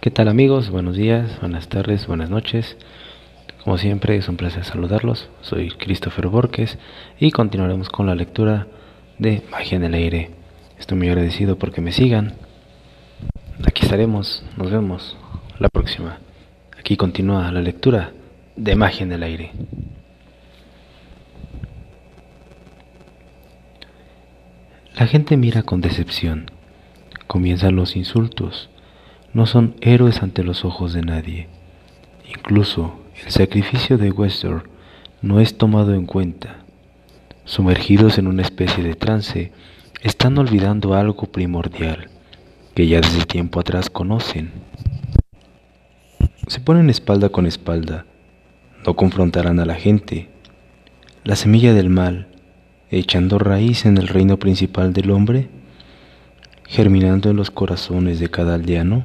¿Qué tal amigos? Buenos días, buenas tardes, buenas noches. Como siempre es un placer saludarlos. Soy Christopher Borges y continuaremos con la lectura de Magia en el Aire. Estoy muy agradecido porque me sigan. Aquí estaremos, nos vemos la próxima. Aquí continúa la lectura de Magia en el Aire. La gente mira con decepción. Comienzan los insultos no son héroes ante los ojos de nadie. Incluso el sacrificio de Wester no es tomado en cuenta. Sumergidos en una especie de trance, están olvidando algo primordial que ya desde tiempo atrás conocen. Se ponen espalda con espalda, no confrontarán a la gente. La semilla del mal, echando raíz en el reino principal del hombre, germinando en los corazones de cada aldeano,